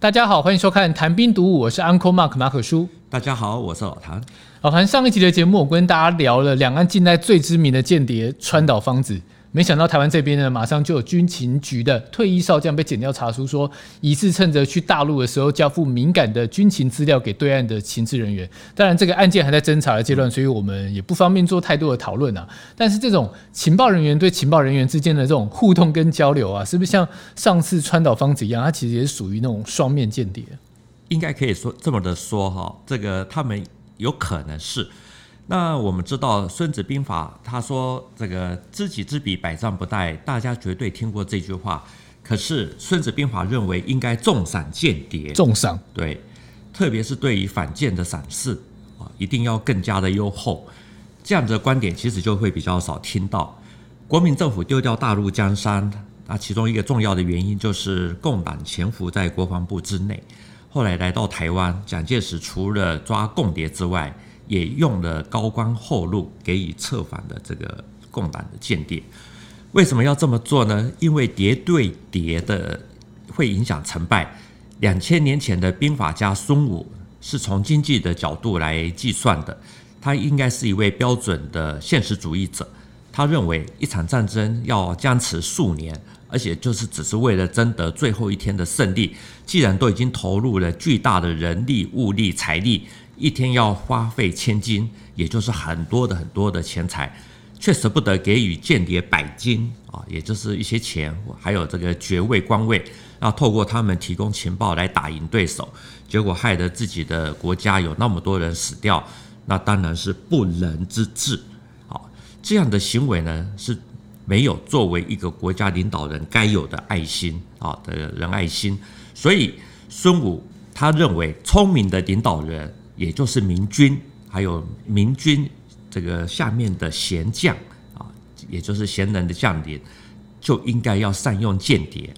大家好，欢迎收看《谈兵读武》，我是 Uncle Mark 马可叔。大家好，我是老谭。老谭，上一集的节目，我跟大家聊了两岸近代最知名的间谍川岛芳子。没想到台湾这边呢，马上就有军情局的退役少将被检调查出说，疑似趁着去大陆的时候交付敏感的军情资料给对岸的情治人员。当然，这个案件还在侦查的阶段，所以我们也不方便做太多的讨论啊。但是，这种情报人员对情报人员之间的这种互动跟交流啊，是不是像上次川岛芳子一样，它其实也是属于那种双面间谍？应该可以说这么的说哈，这个他们有可能是。那我们知道《孙子兵法》他说：“这个知己知彼，百战不殆。”大家绝对听过这句话。可是《孙子兵法》认为应该重赏间谍，重赏对，特别是对于反间的赏识啊，一定要更加的优厚。这样的观点其实就会比较少听到。国民政府丢掉大陆江山，那其中一个重要的原因就是共党潜伏在国防部之内。后来来到台湾，蒋介石除了抓共谍之外，也用了高官厚禄给予策反的这个共党的间谍，为什么要这么做呢？因为谍对谍的会影响成败。两千年前的兵法家孙武是从经济的角度来计算的，他应该是一位标准的现实主义者。他认为一场战争要僵持数年，而且就是只是为了争得最后一天的胜利。既然都已经投入了巨大的人力、物力、财力。一天要花费千金，也就是很多的很多的钱财，却舍不得给予间谍百金啊，也就是一些钱，还有这个爵位官位，要透过他们提供情报来打赢对手，结果害得自己的国家有那么多人死掉，那当然是不仁之治啊！这样的行为呢，是没有作为一个国家领导人该有的爱心啊的仁爱心，所以孙武他认为聪明的领导人。也就是明军，还有明军这个下面的贤将啊，也就是贤能的将领，就应该要善用间谍。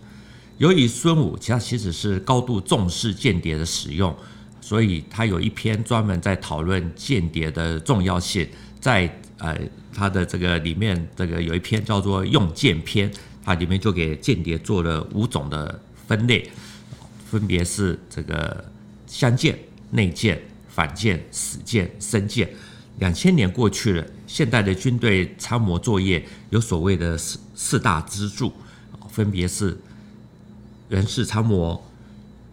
由于孙武其他其实是高度重视间谍的使用，所以他有一篇专门在讨论间谍的重要性，在呃他的这个里面，这个有一篇叫做《用间篇》，它里面就给间谍做了五种的分类，分别是这个相间、内间。反舰、死舰、生舰，两千年过去了，现代的军队参谋作业有所谓的四四大支柱，分别是人事参谋、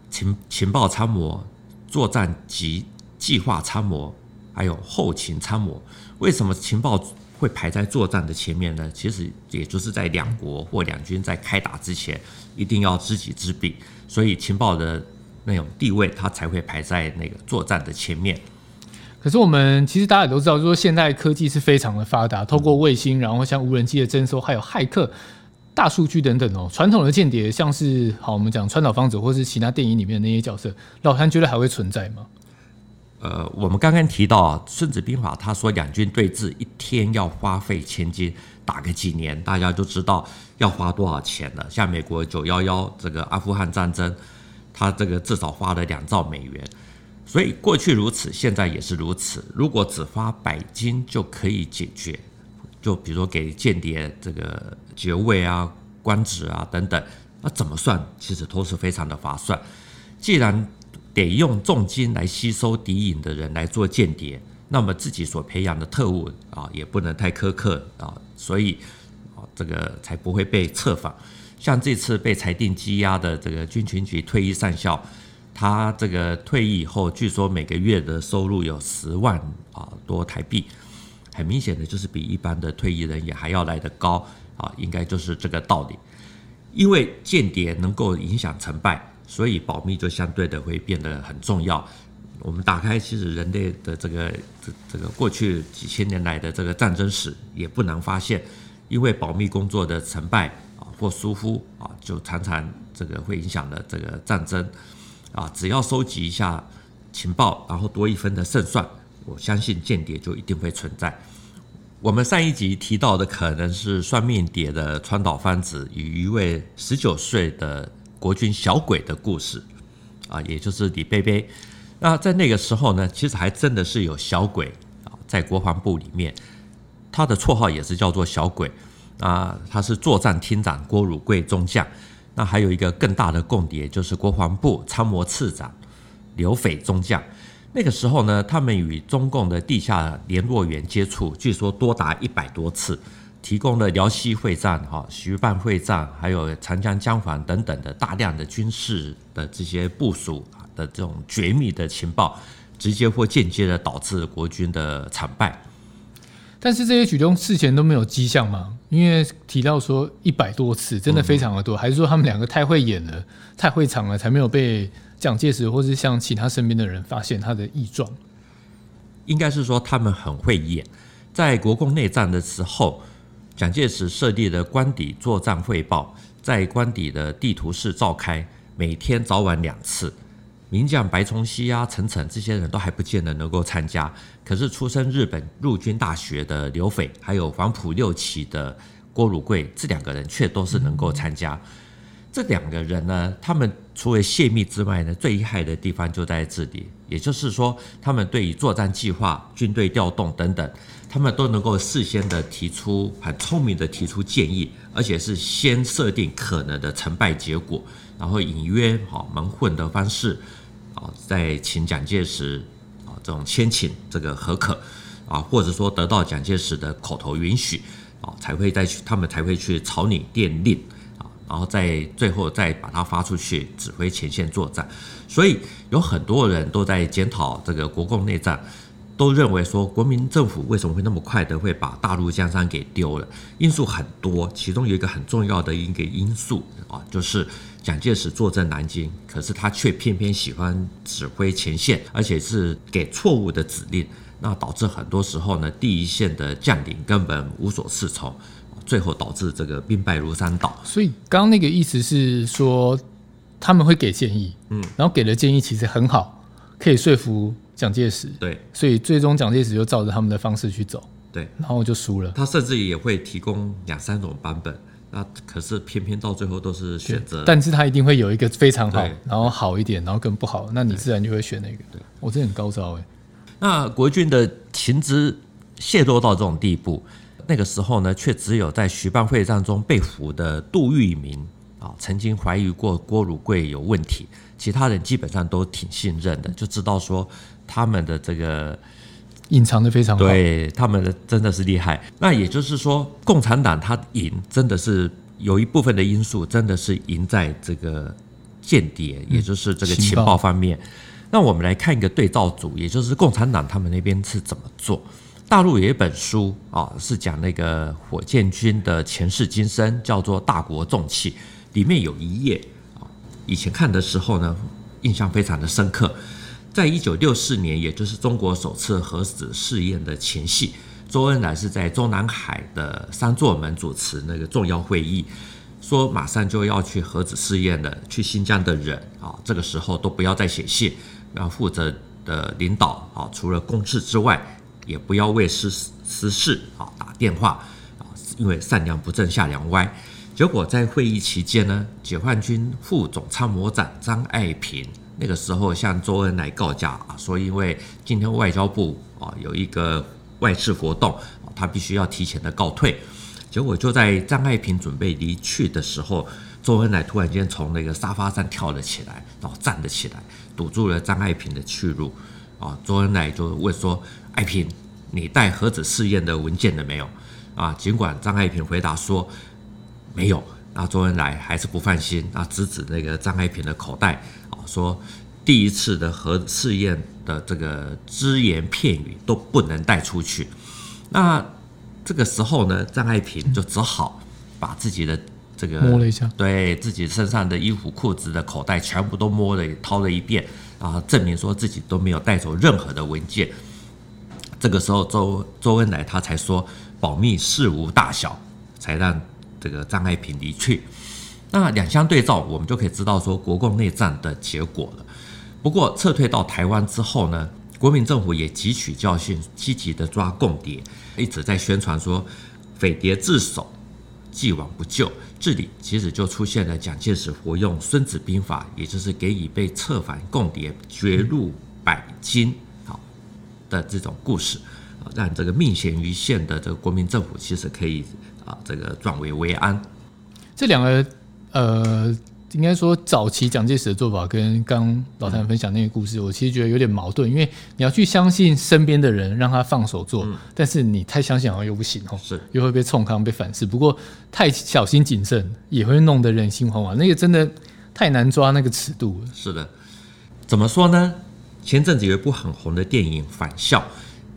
情情报参谋、作战及计划参谋，还有后勤参谋。为什么情报会排在作战的前面呢？其实也就是在两国或两军在开打之前，一定要知己知彼，所以情报的。那种地位，它才会排在那个作战的前面。可是我们其实大家也都知道，说现代科技是非常的发达，透过卫星，然后像无人机的侦搜，还有骇客、大数据等等哦。传统的间谍，像是好我们讲川岛芳子，或是其他电影里面的那些角色，老谭觉得还会存在吗？呃，我们刚刚提到啊，《孙子兵法》他说两军对峙，一天要花费千金，打个几年，大家都知道要花多少钱了。像美国九幺幺这个阿富汗战争。他这个至少花了两兆美元，所以过去如此，现在也是如此。如果只花百金就可以解决，就比如说给间谍这个爵位啊、官职啊等等，那怎么算，其实都是非常的划算。既然得用重金来吸收敌营的人来做间谍，那么自己所培养的特务啊，也不能太苛刻啊，所以啊，这个才不会被策反。像这次被裁定羁押的这个军情局退役上校，他这个退役以后，据说每个月的收入有十万啊多台币，很明显的就是比一般的退役人员还要来得高啊，应该就是这个道理。因为间谍能够影响成败，所以保密就相对的会变得很重要。我们打开其实人类的这个这这个过去几千年来的这个战争史，也不难发现，因为保密工作的成败。或疏忽啊，就常常这个会影响了这个战争啊。只要收集一下情报，然后多一分的胜算，我相信间谍就一定会存在。我们上一集提到的可能是双面谍的川岛芳子与一位十九岁的国军小鬼的故事啊，也就是李贝贝。那在那个时候呢，其实还真的是有小鬼啊，在国防部里面，他的绰号也是叫做小鬼。啊，他是作战厅长郭汝瑰中将，那还有一个更大的共谍，就是国防部参谋次长刘斐中将。那个时候呢，他们与中共的地下联络员接触，据说多达一百多次，提供了辽西会战、哈徐蚌会战，还有长江江防等等的大量的军事的这些部署的这种绝密的情报，直接或间接的导致国军的惨败。但是这些举动事前都没有迹象吗？因为提到说一百多次，真的非常的多，嗯、还是说他们两个太会演了，太会藏了，才没有被蒋介石或是像其他身边的人发现他的异状？应该是说他们很会演。在国共内战的时候，蒋介石设立的官邸作战汇报，在官邸的地图室召开，每天早晚两次。名将白崇禧啊、陈诚这些人都还不见得能够参加，可是出身日本陆军大学的刘斐，还有黄埔六期的郭汝贵，这两个人却都是能够参加。这两个人呢，他们除了泄密之外呢，最厉害的地方就在这里，也就是说，他们对于作战计划、军队调动等等，他们都能够事先的提出很聪明的提出建议，而且是先设定可能的成败结果，然后隐约好蒙混的方式。啊，再请蒋介石啊，这种先请这个何可啊，或者说得到蒋介石的口头允许啊，才会再去，他们才会去草拟电令啊，然后再最后再把它发出去，指挥前线作战。所以有很多人都在检讨这个国共内战，都认为说国民政府为什么会那么快的会把大陆江山给丢了？因素很多，其中有一个很重要的一个因素啊，就是。蒋介石坐镇南京，可是他却偏偏喜欢指挥前线，而且是给错误的指令，那导致很多时候呢，第一线的将领根本无所适从，最后导致这个兵败如山倒。所以刚刚那个意思是说，他们会给建议，嗯，然后给的建议其实很好，可以说服蒋介石，对，所以最终蒋介石就照着他们的方式去走，对，然后就输了。他甚至也会提供两三种版本。那可是偏偏到最后都是选择，但是他一定会有一个非常好，然后好一点，然后更不好，那你自然就会选那个。对，我这很高招哎。那国军的情资泄露到这种地步，那个时候呢，却只有在徐蚌会战中被俘的杜聿明啊，曾经怀疑过郭汝瑰有问题，其他人基本上都挺信任的，就知道说他们的这个。隐藏的非常好，对他们的真的是厉害。那也就是说，共产党他赢，真的是有一部分的因素，真的是赢在这个间谍，也就是这个情报方面。那我们来看一个对照组，也就是共产党他们那边是怎么做。大陆有一本书啊，是讲那个火箭军的前世今生，叫做《大国重器》，里面有一页啊，以前看的时候呢，印象非常的深刻。在一九六四年，也就是中国首次核子试验的前夕，周恩来是在中南海的三座门主持那个重要会议，说马上就要去核子试验了。去新疆的人啊，这个时候都不要再写信，然后负责的领导啊，除了公事之外，也不要为私私事啊打电话啊，因为上梁不正下梁歪。结果在会议期间呢，解放军副总参谋长张爱萍。那个时候向周恩来告假啊，说因为今天外交部啊有一个外事活动，他必须要提前的告退。结果就在张爱萍准备离去的时候，周恩来突然间从那个沙发上跳了起来，然后站了起来，堵住了张爱萍的去路。啊，周恩来就问说：“爱萍，你带核子试验的文件了没有？”啊，尽管张爱萍回答说没有，那周恩来还是不放心，啊，指指那个张爱萍的口袋。说第一次的核试验的这个只言片语都不能带出去，那这个时候呢，张爱萍就只好把自己的这个摸了一下，对自己身上的衣服裤子的口袋全部都摸了掏了一遍，然后证明说自己都没有带走任何的文件。这个时候周周恩来他才说保密事无大小，才让这个张爱萍离去。那两相对照，我们就可以知道说国共内战的结果了。不过撤退到台湾之后呢，国民政府也汲取教训，积极的抓共谍，一直在宣传说匪谍自首，既往不咎。这里其实就出现了蒋介石活用《孙子兵法》，也就是给予被策反共谍绝入百金好的这种故事，让这个命悬一线的这个国民政府其实可以啊这个转危为安。这两个。呃，应该说早期蒋介石的做法跟刚老谭分享那个故事，嗯、我其实觉得有点矛盾，因为你要去相信身边的人，让他放手做，嗯、但是你太相信好像又不行哦，是又会被冲康被反噬。不过太小心谨慎也会弄得人心惶惶，那个真的太难抓那个尺度了。是的，怎么说呢？前阵子有一部很红的电影《返校》。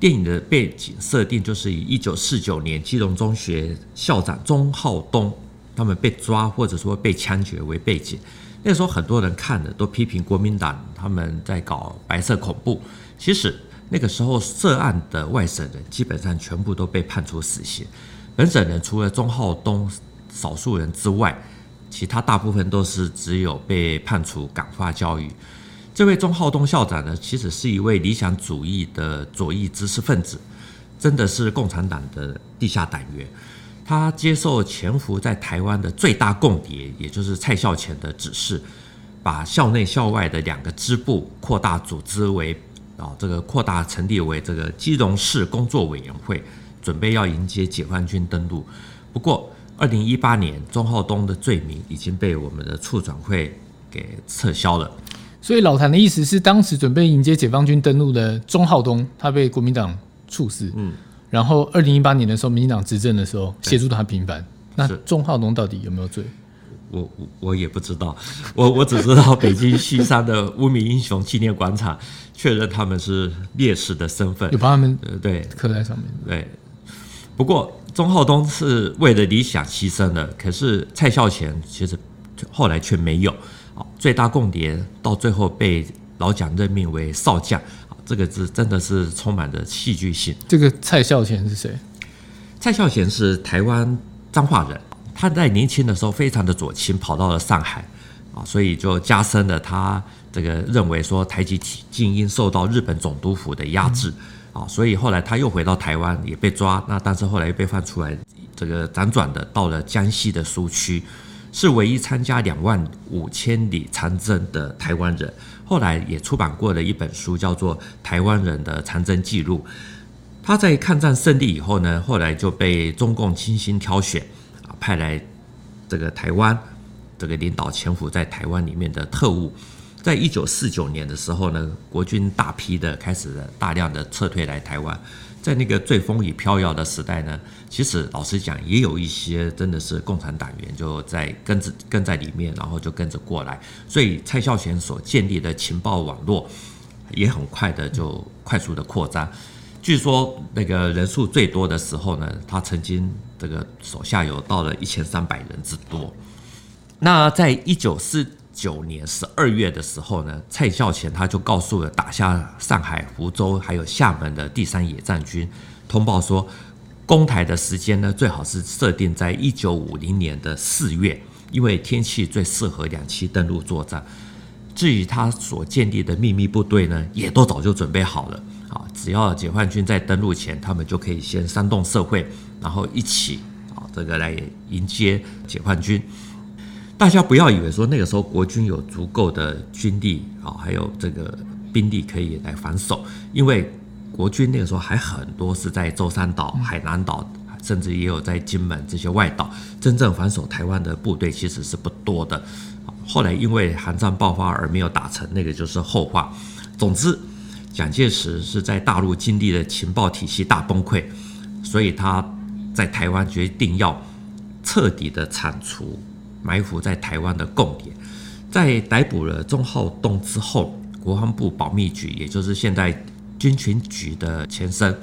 电影的背景设定就是以一九四九年基隆中学校长钟浩东他们被抓或者说被枪决为背景。那时候很多人看了都批评国民党他们在搞白色恐怖。其实那个时候涉案的外省人基本上全部都被判处死刑，本省人除了钟浩东少数人之外，其他大部分都是只有被判处感化教育。这位钟浩东校长呢，其实是一位理想主义的左翼知识分子，真的是共产党的地下党员。他接受潜伏在台湾的最大共谍，也就是蔡孝乾的指示，把校内校外的两个支部扩大组织为啊，这个扩大成立为这个基隆市工作委员会，准备要迎接解放军登陆。不过，二零一八年，钟浩东的罪名已经被我们的处转会给撤销了。所以老谭的意思是，当时准备迎接解放军登陆的钟浩东，他被国民党处死。嗯，然后二零一八年的时候，民进党执政的时候，协助他平反。那钟浩东到底有没有罪？我我我也不知道，我我只知道北京西山的无名英雄纪念广场确认他们是烈士的身份，有把他们呃对刻在上面。对，不过钟浩东是为了理想牺牲的，可是蔡孝乾其实后来却没有。最大共谍到最后被老蒋任命为少将，这个字真的是充满着戏剧性。这个蔡孝贤是谁？蔡孝贤是台湾彰化人，他在年轻的时候非常的左倾，跑到了上海啊，所以就加深了他这个认为说台籍精英受到日本总督府的压制啊，所以后来他又回到台湾也被抓，那但是后来又被放出来，这个辗转的到了江西的苏区。是唯一参加两万五千里长征的台湾人，后来也出版过的一本书，叫做《台湾人的长征记录》。他在抗战胜利以后呢，后来就被中共精心挑选，啊，派来这个台湾，这个领导潜伏在台湾里面的特务。在一九四九年的时候呢，国军大批的开始了大量的撤退来台湾。在那个最风雨飘摇的时代呢，其实老实讲，也有一些真的是共产党员就在跟着跟在里面，然后就跟着过来。所以蔡孝干所建立的情报网络也很快的就快速的扩张。据说那个人数最多的时候呢，他曾经这个手下有到了一千三百人之多。那在一九四九年十二月的时候呢，蔡孝乾他就告诉了打下上海、福州还有厦门的第三野战军，通报说，攻台的时间呢，最好是设定在一九五零年的四月，因为天气最适合两栖登陆作战。至于他所建立的秘密部队呢，也都早就准备好了啊，只要解放军在登陆前，他们就可以先煽动社会，然后一起啊这个来迎接解放军。大家不要以为说那个时候国军有足够的军力啊，还有这个兵力可以来防守，因为国军那个时候还很多是在舟山岛、海南岛，甚至也有在金门这些外岛，真正防守台湾的部队其实是不多的。后来因为韩战爆发而没有打成，那个就是后话。总之，蒋介石是在大陆经历了情报体系大崩溃，所以他在台湾决定要彻底的铲除。埋伏在台湾的共谍，在逮捕了钟浩东之后，国防部保密局，也就是现在军情局的前身，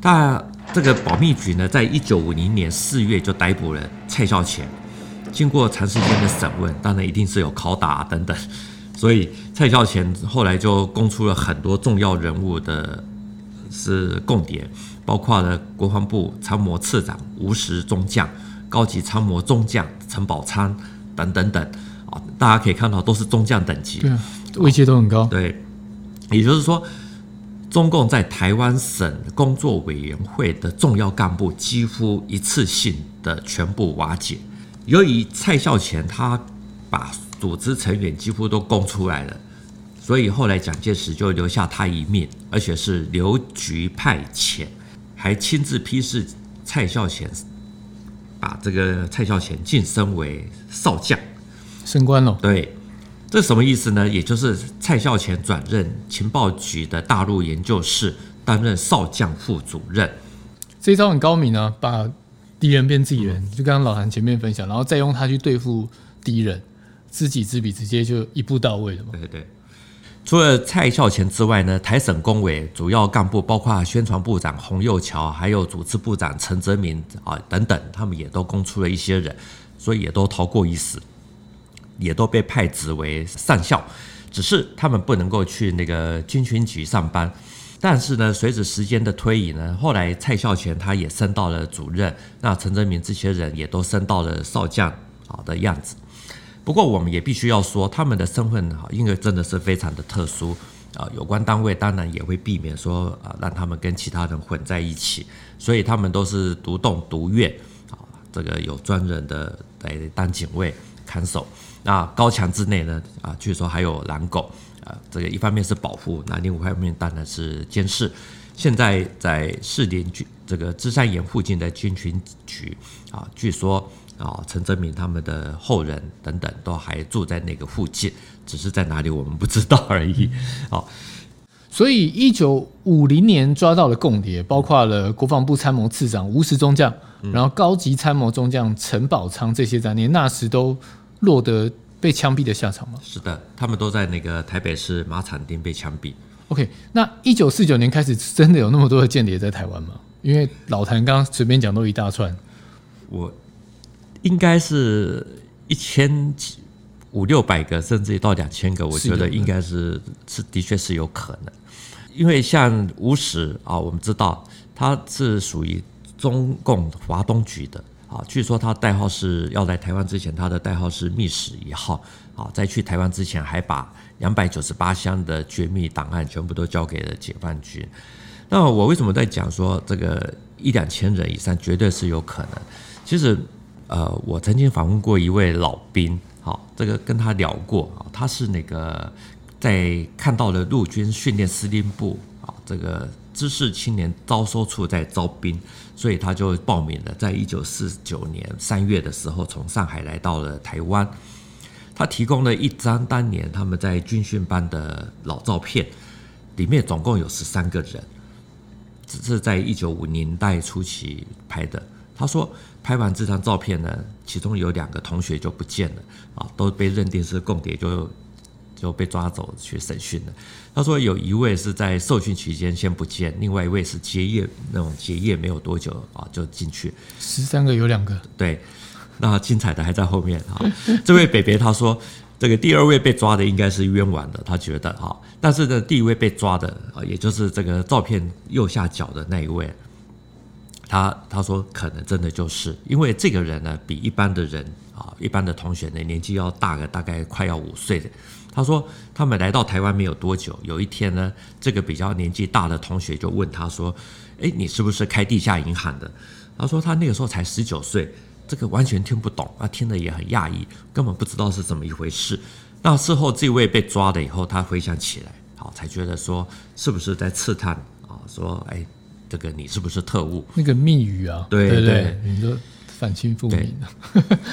那这个保密局呢，在一九五零年四月就逮捕了蔡孝乾。经过长时间的审问，当然一定是有拷打等等，所以蔡孝乾后来就供出了很多重要人物的是共谍，包括了国防部参谋次长吴石中将。高级参谋中将陈宝仓等等等啊，大家可以看到都是中将等级，对啊，位阶都很高。对，也就是说，中共在台湾省工作委员会的重要干部几乎一次性的全部瓦解。由于蔡孝乾他把组织成员几乎都供出来了，所以后来蒋介石就留下他一命，而且是留局派遣，还亲自批示蔡孝干。把这个蔡孝乾晋升为少将升官了。对，这什么意思呢？也就是蔡孝乾转任情报局的大陆研究室，担任少将副主任。这一招很高明啊，把敌人变自己人。就刚刚老韩前面分享，然后再用它去对付敌人，知己知彼，直接就一步到位了嘛。对对。除了蔡孝乾之外呢，台省工委主要干部包括宣传部长洪佑桥，还有组织部长陈泽民啊等等，他们也都供出了一些人，所以也都逃过一死，也都被派职为上校，只是他们不能够去那个军情局上班。但是呢，随着时间的推移呢，后来蔡孝乾他也升到了主任，那陈泽民这些人也都升到了少将啊的样子。不过，我们也必须要说，他们的身份哈，因为真的是非常的特殊啊。有关单位当然也会避免说啊，让他们跟其他人混在一起，所以他们都是独栋独院啊。这个有专人的来当警卫看守。那高墙之内呢啊，据说还有狼狗啊。这个一方面是保护，那另外一方面当然是监视。现在在士林军这个芝山岩附近的军情局啊，据说。啊，陈泽民他们的后人等等都还住在那个附近，只是在哪里我们不知道而已。好，所以一九五零年抓到了共谍，包括了国防部参谋次长吴石中将，然后高级参谋中将陈宝昌这些在内，那时都落得被枪毙的下场吗？是的，他们都在那个台北市马场町被枪毙。OK，那一九四九年开始真的有那么多的间谍在台湾吗？因为老谭刚刚随便讲都一大串，我。应该是一千几五六百个，甚至到两千个，我觉得应该是是的确是有可能，因为像吴石啊，我们知道他是属于中共华东局的啊，据说他代号是要来台湾之前，他的代号是密使一号啊，在去台湾之前还把两百九十八箱的绝密档案全部都交给了解放军。那我为什么在讲说这个一两千人以上绝对是有可能？其实。呃，我曾经访问过一位老兵，好，这个跟他聊过啊，他是那个在看到了陆军训练司令部啊，这个知识青年招收处在招兵，所以他就报名了，在一九四九年三月的时候，从上海来到了台湾。他提供了一张当年他们在军训班的老照片，里面总共有十三个人，只是在一九五零年代初期拍的。他说，拍完这张照片呢，其中有两个同学就不见了啊，都被认定是共谍，就就被抓走去审讯了。他说有一位是在受训期间先不见，另外一位是结业那种结业没有多久啊就进去。十三个有两个，对，那精彩的还在后面啊。这位北北他说，这个第二位被抓的应该是冤枉的，他觉得啊，但是呢，第一位被抓的啊，也就是这个照片右下角的那一位。他他说可能真的就是因为这个人呢，比一般的人啊，一般的同学呢年纪要大个大概快要五岁的。他说他们来到台湾没有多久，有一天呢，这个比较年纪大的同学就问他说：“诶，你是不是开地下银行的？”他说他那个时候才十九岁，这个完全听不懂啊，听得也很讶异，根本不知道是怎么一回事。那事后这位被抓了以后，他回想起来，好才觉得说是不是在刺探啊？说诶。这个你是不是特务？那个密语啊，对对，对，你说反清复明。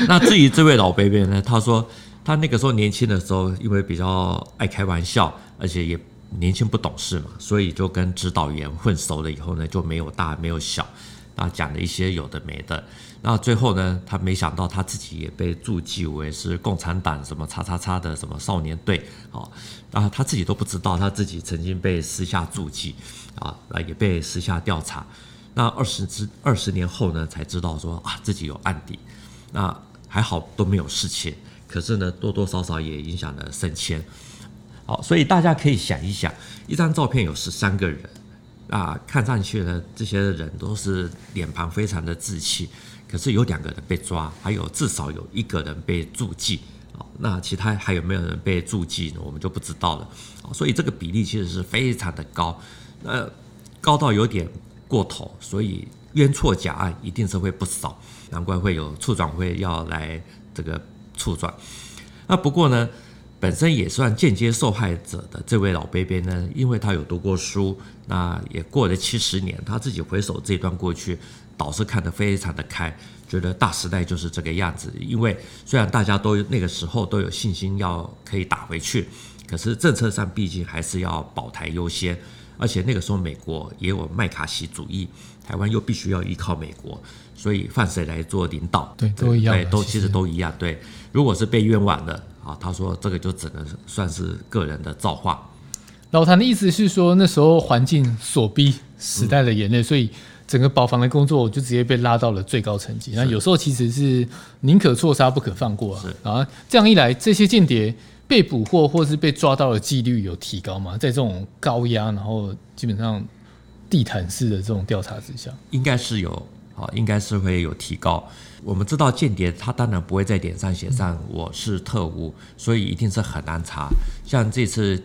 那至于这位老 baby 呢？他说他那个时候年轻的时候，因为比较爱开玩笑，而且也年轻不懂事嘛，所以就跟指导员混熟了以后呢，就没有大没有小，啊，讲了一些有的没的。那最后呢，他没想到他自己也被注记为是共产党什么叉叉叉的什么少年队，啊，然后他自己都不知道，他自己曾经被私下注记。啊，那也被私下调查，那二十之二十年后呢，才知道说啊自己有案底，那还好都没有事情，可是呢多多少少也影响了升迁。好，所以大家可以想一想，一张照片有十三个人，啊，看上去呢这些人都是脸庞非常的稚气，可是有两个人被抓，还有至少有一个人被注记，啊，那其他还有没有人被注记呢？我们就不知道了。所以这个比例其实是非常的高。呃，高到有点过头，所以冤错假案一定是会不少，难怪会有处长会要来这个处转。那不过呢，本身也算间接受害者的这位老 baby 呢，因为他有读过书，那也过了七十年，他自己回首这段过去，倒是看得非常的开。觉得大时代就是这个样子。因为虽然大家都那个时候都有信心要可以打回去，可是政策上毕竟还是要保台优先，而且那个时候美国也有麦卡锡主义，台湾又必须要依靠美国，所以放谁来做领导？对，都一样，对，都其实都一样。对，如果是被冤枉的啊，他说这个就只能算是个人的造化。老谭的意思是说，那时候环境所逼，时代的眼泪，嗯、所以整个保房的工作就直接被拉到了最高层级。那有时候其实是宁可错杀不可放过啊。啊，这样一来，这些间谍被捕获或是被抓到的几率有提高吗？在这种高压，然后基本上地毯式的这种调查之下，应该是有啊，应该是会有提高。我们知道间谍他当然不会在脸上写上我是特务，所以一定是很难查。像这次。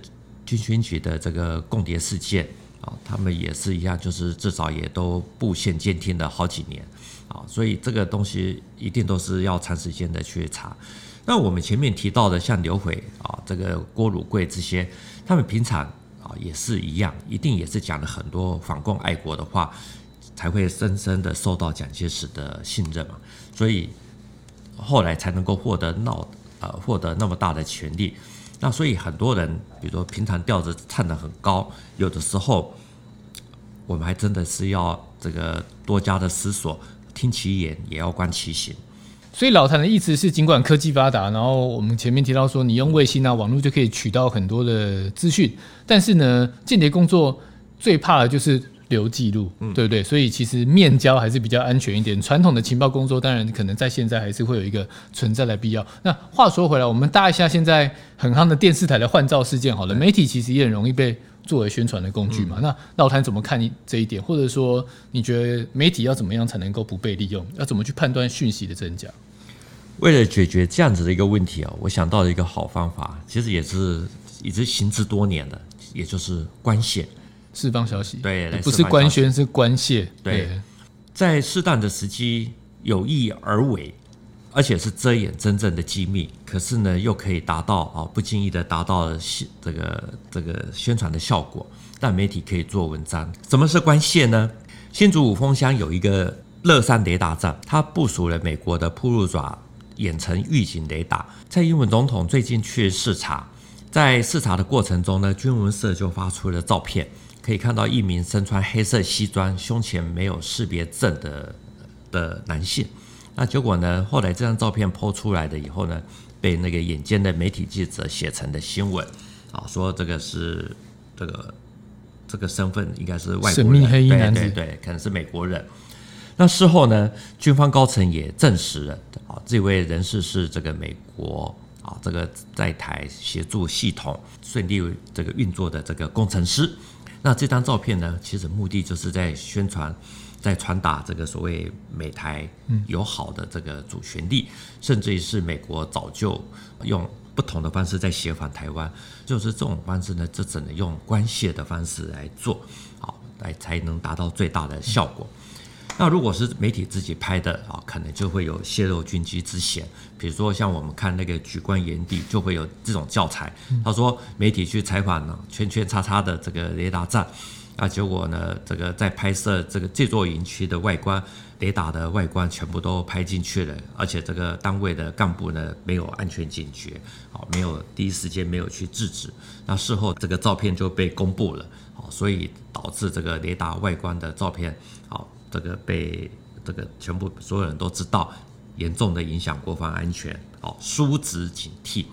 军情局的这个共谍事件啊，他们也是一样，就是至少也都布线监听了好几年啊，所以这个东西一定都是要长时间的去查。那我们前面提到的像刘辉啊，这个郭汝贵这些，他们平常啊也是一样，一定也是讲了很多反共爱国的话，才会深深的受到蒋介石的信任嘛，所以后来才能够获得闹呃获得那么大的权力。那所以很多人，比如说平常调子唱得很高，有的时候我们还真的是要这个多加的思索，听其言也要观其行。所以老谭的意思是，尽管科技发达，然后我们前面提到说，你用卫星啊、网络就可以取到很多的资讯，但是呢，间谍工作最怕的就是。留记录，嗯对不对？所以其实面交还是比较安全一点。传统的情报工作，当然可能在现在还是会有一个存在的必要。那话说回来，我们搭一下现在很夯的电视台的换照事件好了。媒体其实也很容易被作为宣传的工具嘛。那老谭怎么看这一点？或者说，你觉得媒体要怎么样才能够不被利用？要怎么去判断讯息的真假？为了解决这样子的一个问题啊，我想到了一个好方法，其实也是已经行之多年了，也就是关泄。释放消息，对，不是官宣，是官泄。对，在适当的时机有意而为，而且是遮掩真正的机密，可是呢，又可以达到啊不经意的达到这个这个宣传的效果，但媒体可以做文章。什么是官泄呢？新竹五峰乡有一个乐山雷达站，它部署了美国的铺路爪远程预警雷达。蔡英文总统最近去视察，在视察的过程中呢，军文社就发出了照片。可以看到一名身穿黑色西装、胸前没有识别证的的男性。那结果呢？后来这张照片 po 出来的以后呢，被那个眼尖的媒体记者写成的新闻，啊，说这个是这个这个身份应该是外国人，神秘黑衣男子，对对对，可能是美国人。那事后呢，军方高层也证实了，啊，这位人士是这个美国啊，这个在台协助系统顺利这个运作的这个工程师。那这张照片呢，其实目的就是在宣传，在传达这个所谓美台友好的这个主旋律，甚至于是美国早就用不同的方式在协防台湾，就是这种方式呢，就只能用关系的方式来做，好，来才能达到最大的效果。那如果是媒体自己拍的啊，可能就会有泄露军机之嫌。比如说像我们看那个《举光原地》，就会有这种教材。他说媒体去采访呢，圈圈叉叉的这个雷达站，啊，结果呢，这个在拍摄这个这座营区的外观，雷达的外观全部都拍进去了，而且这个单位的干部呢没有安全警觉，好，没有第一时间没有去制止，那事后这个照片就被公布了，好，所以导致这个雷达外观的照片，这个被这个全部所有人都知道，严重的影响国防安全，好，疏职警惕，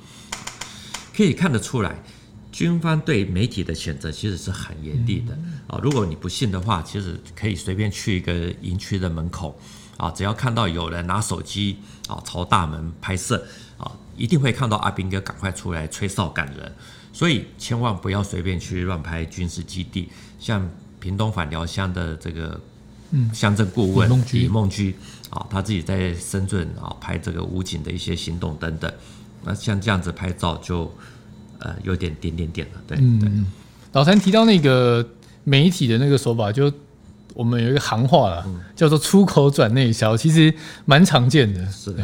可以看得出来，军方对媒体的谴责其实是很严厉的啊。如果你不信的话，其实可以随便去一个营区的门口啊，只要看到有人拿手机啊朝大门拍摄啊，一定会看到阿兵哥赶快出来吹哨赶人，所以千万不要随便去乱拍军事基地，像屏东反寮乡的这个。嗯，乡镇顾问李梦居啊，他自己在深圳啊拍这个武警的一些行动等等，那像这样子拍照就呃有点点点点了，对对。嗯，老谭提到那个媒体的那个手法，就我们有一个行话了，叫做出口转内销，其实蛮常见的。是的。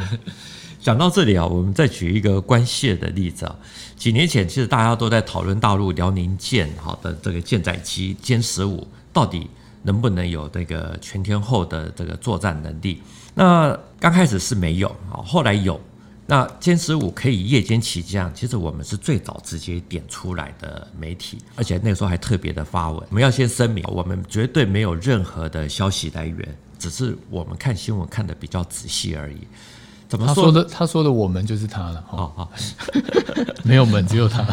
讲到这里啊，我们再举一个关系的例子啊。几年前，其实大家都在讨论大陆辽宁舰好的这个舰载机歼十五到底。能不能有这个全天候的这个作战能力？那刚开始是没有啊，后来有。那歼十五可以夜间起降，其实我们是最早直接点出来的媒体，而且那个时候还特别的发文。我们要先声明，我们绝对没有任何的消息来源，只是我们看新闻看的比较仔细而已。怎么说？他说的，他说的我们就是他了。哦哦，没有门，只有他。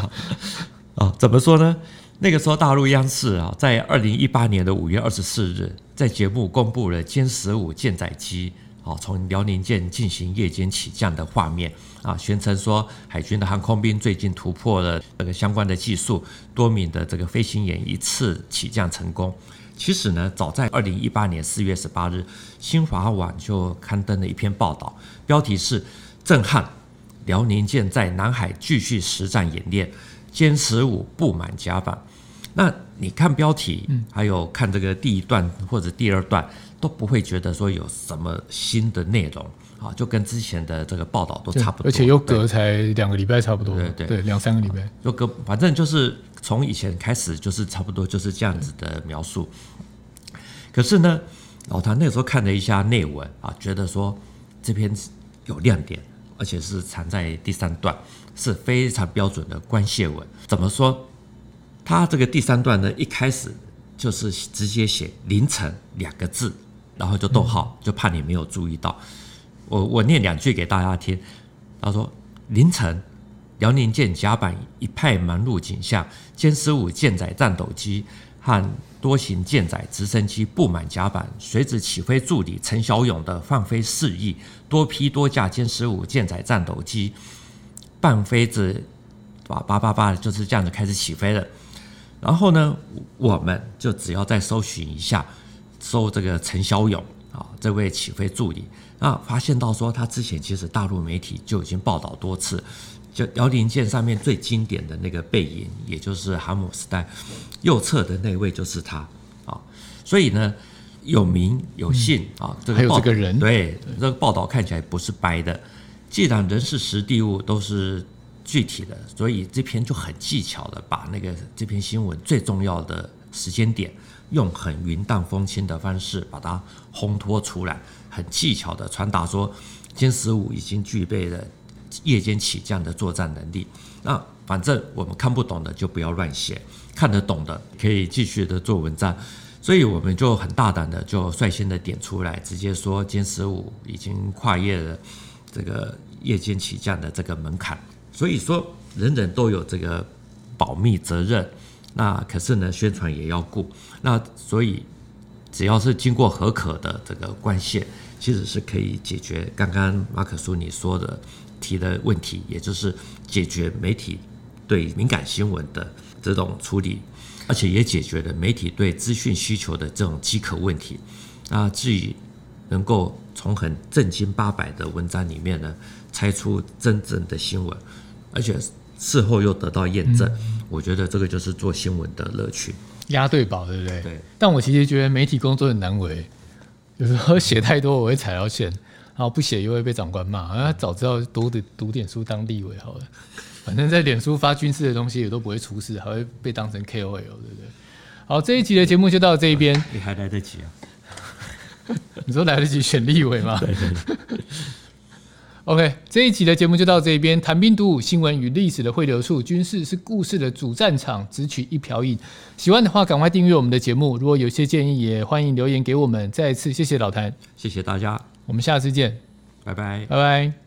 哦，怎么说呢？那个时候大陆央视啊，在二零一八年的五月二十四日，在节目公布了歼十五舰载机。啊，从辽宁舰进行夜间起降的画面啊，宣称说海军的航空兵最近突破了这个相关的技术，多名的这个飞行员一次起降成功。其实呢，早在二零一八年四月十八日，新华网就刊登了一篇报道，标题是“震撼：辽宁舰在南海继续实战演练，歼十五布满甲板”。那你看标题，还有看这个第一段或者第二段。都不会觉得说有什么新的内容啊，就跟之前的这个报道都差不多，而且又隔才两个礼拜，差不多，对对对，两三个礼拜，就隔，反正就是从以前开始就是差不多就是这样子的描述。可是呢，老谭那个时候看了一下内文啊，觉得说这篇有亮点，而且是藏在第三段，是非常标准的关谢文。怎么说？他这个第三段呢，一开始就是直接写“凌晨”两个字。然后就逗号，就怕你没有注意到。我我念两句给大家听。他说：凌晨，辽宁舰甲板一派忙碌景象，歼十五舰载战斗机和多型舰载直升机布满甲板，随着起飞助理陈小勇的放飞示意，多批多架歼十五舰载战斗机半飞子，哇叭叭叭就是这样子开始起飞了。然后呢，我们就只要再搜寻一下。搜这个陈小勇啊，这位起飞助理那，发现到说他之前其实大陆媒体就已经报道多次，就辽宁舰上面最经典的那个背影，也就是航母时代右侧的那位就是他啊，所以呢有名有姓啊，这个还有这个人对这个报道看起来不是掰的，既然人事实地物都是具体的，所以这篇就很技巧的把那个这篇新闻最重要的时间点。用很云淡风轻的方式把它烘托出来，很技巧的传达说，歼十五已经具备了夜间起降的作战能力。那反正我们看不懂的就不要乱写，看得懂的可以继续的做文章。所以我们就很大胆的就率先的点出来，直接说歼十五已经跨越了这个夜间起降的这个门槛。所以说，人人都有这个保密责任。那可是呢，宣传也要顾。那所以，只要是经过合可的这个关系，其实是可以解决刚刚马可叔你说的提的问题，也就是解决媒体对敏感新闻的这种处理，而且也解决了媒体对资讯需求的这种饥渴问题。那至于能够从很正经八百的文章里面呢，猜出真正的新闻，而且事后又得到验证。嗯我觉得这个就是做新闻的乐趣，押对宝，对不对？对。但我其实觉得媒体工作很难为，有时候写太多我会踩到线，然后不写又会被长官骂。啊，早知道读点读点书当立委好了，反正在脸书发军事的东西也都不会出事，还会被当成 KOL，对不对？好，这一集的节目就到这一边。你还来得及啊？你说来得及选立委吗？对对对。OK，这一集的节目就到这边。谈兵读武，新闻与历史的汇流处，军事是故事的主战场，只取一瓢饮。喜欢的话，赶快订阅我们的节目。如果有些建议，也欢迎留言给我们。再一次谢谢老谭，谢谢大家，我们下次见，拜拜，拜拜。